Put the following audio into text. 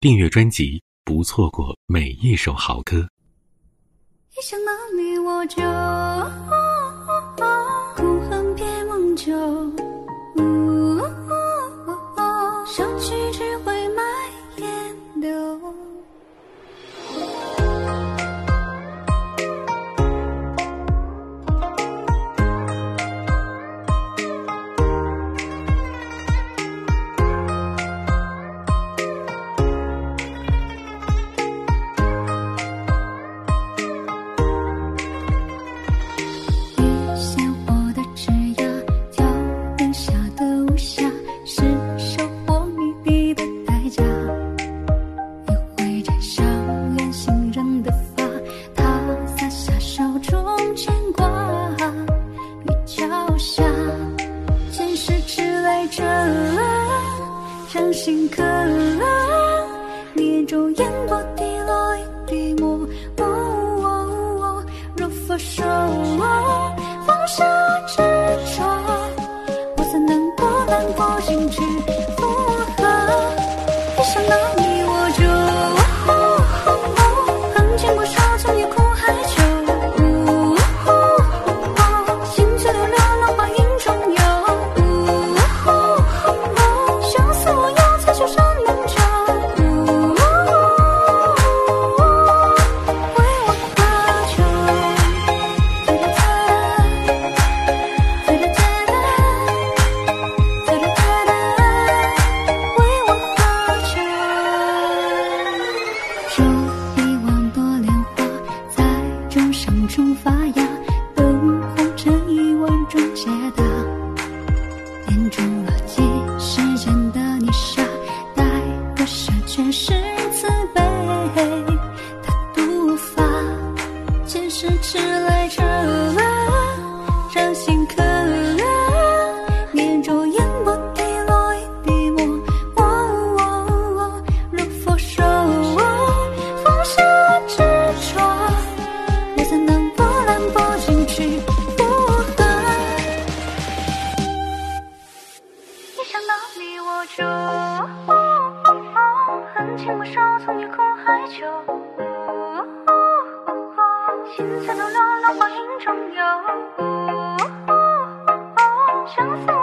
订阅专辑，不错过每一首好歌。一想到你，我就这掌心刻，你眼中烟波滴落。处发芽，等红着一万种解答，眼中了几时间的泥沙，待割舍全是慈悲他毒发，前世迟来，恨我手从天空海阔心行山落花影中游相思